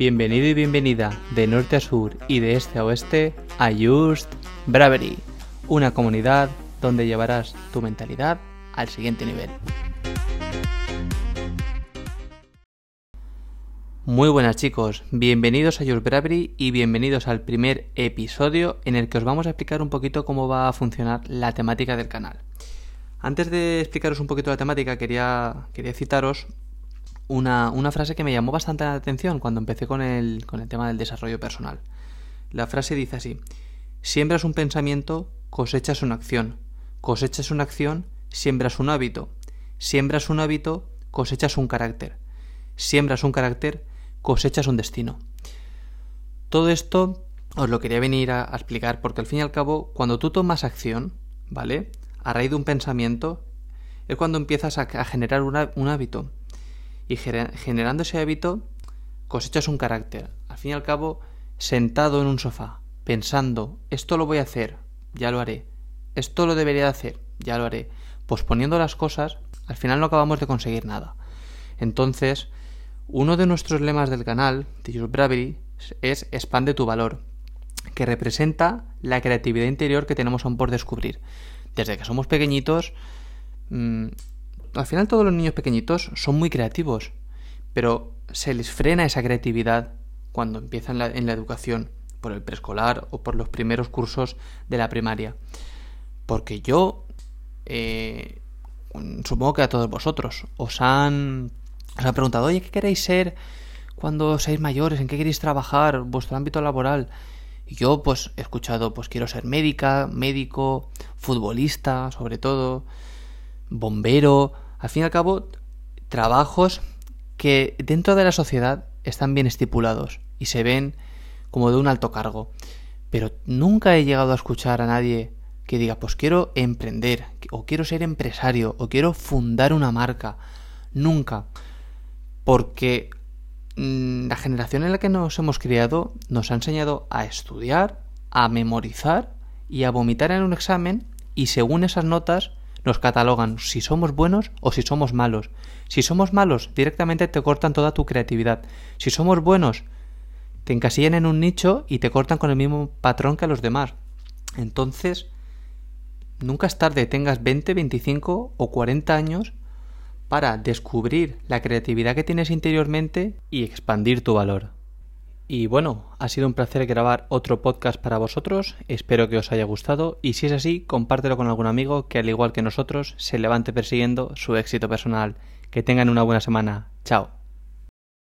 Bienvenido y bienvenida de norte a sur y de este a oeste a Just Bravery, una comunidad donde llevarás tu mentalidad al siguiente nivel. Muy buenas chicos, bienvenidos a Just Bravery y bienvenidos al primer episodio en el que os vamos a explicar un poquito cómo va a funcionar la temática del canal. Antes de explicaros un poquito la temática, quería, quería citaros una, frase que me llamó bastante la atención cuando empecé con el, con el tema del desarrollo personal. La frase dice así, siembras un pensamiento, cosechas una acción, cosechas una acción, siembras un hábito, siembras un hábito, cosechas un carácter, siembras un carácter, cosechas un destino. Todo esto os lo quería venir a, explicar porque al fin y al cabo, cuando tú tomas acción, ¿vale? A raíz de un pensamiento, es cuando empiezas a, generar un hábito y generando ese hábito cosechas un carácter. Al fin y al cabo, sentado en un sofá, pensando, esto lo voy a hacer, ya lo haré, esto lo debería hacer, ya lo haré, posponiendo las cosas, al final no acabamos de conseguir nada. Entonces, uno de nuestros lemas del canal, de Your Bravery, es expande tu valor, que representa la creatividad interior que tenemos aún por descubrir. Desde que somos pequeñitos, mm, al final todos los niños pequeñitos son muy creativos, pero se les frena esa creatividad cuando empiezan en la educación, por el preescolar o por los primeros cursos de la primaria. Porque yo, eh, supongo que a todos vosotros, os han, os han preguntado, oye, ¿qué queréis ser cuando seáis mayores? ¿En qué queréis trabajar? ¿Vuestro ámbito laboral? Y yo, pues, he escuchado, pues quiero ser médica, médico, futbolista, sobre todo, bombero, al fin y al cabo, trabajos que dentro de la sociedad están bien estipulados y se ven como de un alto cargo. Pero nunca he llegado a escuchar a nadie que diga, pues quiero emprender, o quiero ser empresario, o quiero fundar una marca. Nunca. Porque mm, la generación en la que nos hemos criado nos ha enseñado a estudiar, a memorizar y a vomitar en un examen y según esas notas nos catalogan si somos buenos o si somos malos. Si somos malos, directamente te cortan toda tu creatividad. Si somos buenos, te encasillan en un nicho y te cortan con el mismo patrón que a los demás. Entonces, nunca es tarde, tengas 20, 25 o 40 años para descubrir la creatividad que tienes interiormente y expandir tu valor. Y bueno, ha sido un placer grabar otro podcast para vosotros, espero que os haya gustado y si es así, compártelo con algún amigo que al igual que nosotros se levante persiguiendo su éxito personal. Que tengan una buena semana. Chao.